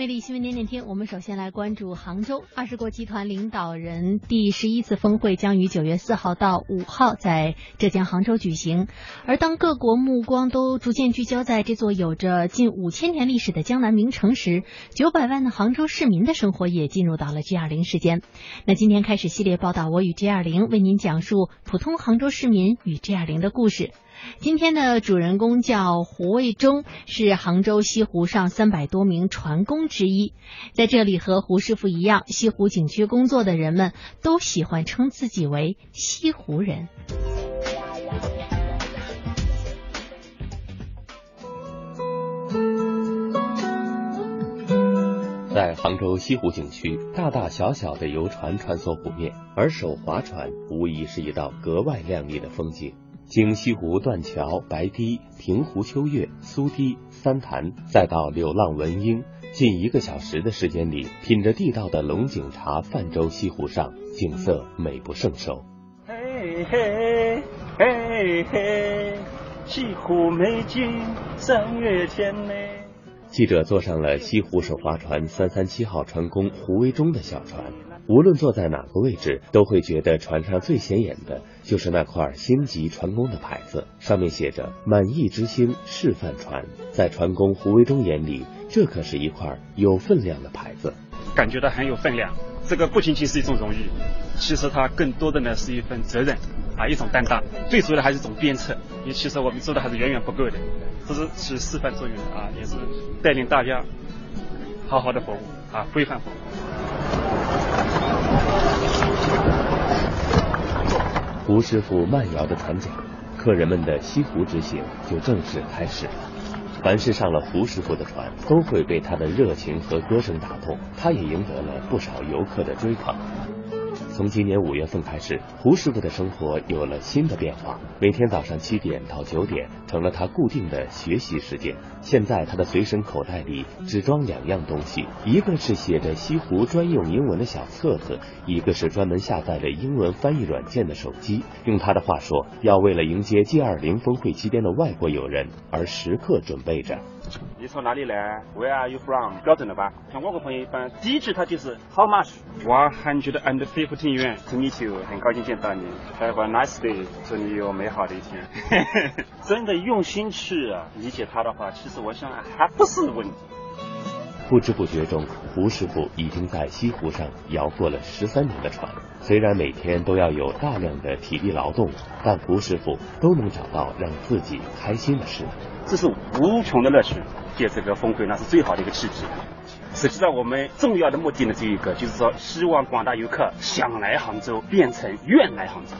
魅力新闻点点听，我们首先来关注杭州二十国集团领导人第十一次峰会将于九月四号到五号在浙江杭州举行。而当各国目光都逐渐聚焦在这座有着近五千年历史的江南名城时，九百万的杭州市民的生活也进入到了 G 二零时间。那今天开始系列报道，我与 G 二零为您讲述普通杭州市民与 G 二零的故事。今天的主人公叫胡卫忠，是杭州西湖上三百多名船工之一。在这里和胡师傅一样，西湖景区工作的人们都喜欢称自己为西湖人。在杭州西湖景区，大大小小的游船穿梭湖面，而手划船无疑是一道格外亮丽的风景。经西湖断桥、白堤、平湖秋月、苏堤、三潭，再到柳浪闻莺，近一个小时的时间里，品着地道的龙井茶，泛舟西湖上，景色美不胜收。嘿嘿嘿嘿，西湖美景三月天嘞。记者坐上了西湖首发船三三七号船工胡维忠的小船。无论坐在哪个位置，都会觉得船上最显眼的就是那块星级船工的牌子，上面写着“满意之星示范船”。在船工胡维忠眼里，这可是一块有分量的牌子，感觉到很有分量。这个不仅仅是一种荣誉，其实它更多的呢是一份责任啊，一种担当。最主要的还是一种鞭策，因为其实我们做的还是远远不够的，这是起示范作用的啊，也是带领大家好好的服务啊，规范服务。胡师傅慢摇着船桨，客人们的西湖之行就正式开始了。凡是上了胡师傅的船，都会被他的热情和歌声打动，他也赢得了不少游客的追捧。从今年五月份开始，胡师傅的生活有了新的变化。每天早上七点到九点成了他固定的学习时间。现在他的随身口袋里只装两样东西，一个是写着西湖专用英文的小册子，一个是专门下载了英文翻译软件的手机。用他的话说，要为了迎接 G 二零峰会期间的外国友人而时刻准备着。你从哪里来？Where are you from？标准的吧？像外国朋友一般，第一句他就是 How much？One hundred and fifteen yuan。To meet you，很高兴见到你。Have a nice day，祝你有美好的一天。真的用心去理解他的话，其实我想还不是问题。不知不觉中，胡师傅已经在西湖上摇过了十三年的船。虽然每天都要有大量的体力劳动，但胡师傅都能找到让自己开心的事。这是无穷的乐趣，借这个峰会那是最好的一个契机。实际上，我们重要的目的呢只有一个，就是说希望广大游客想来杭州变成愿来杭州。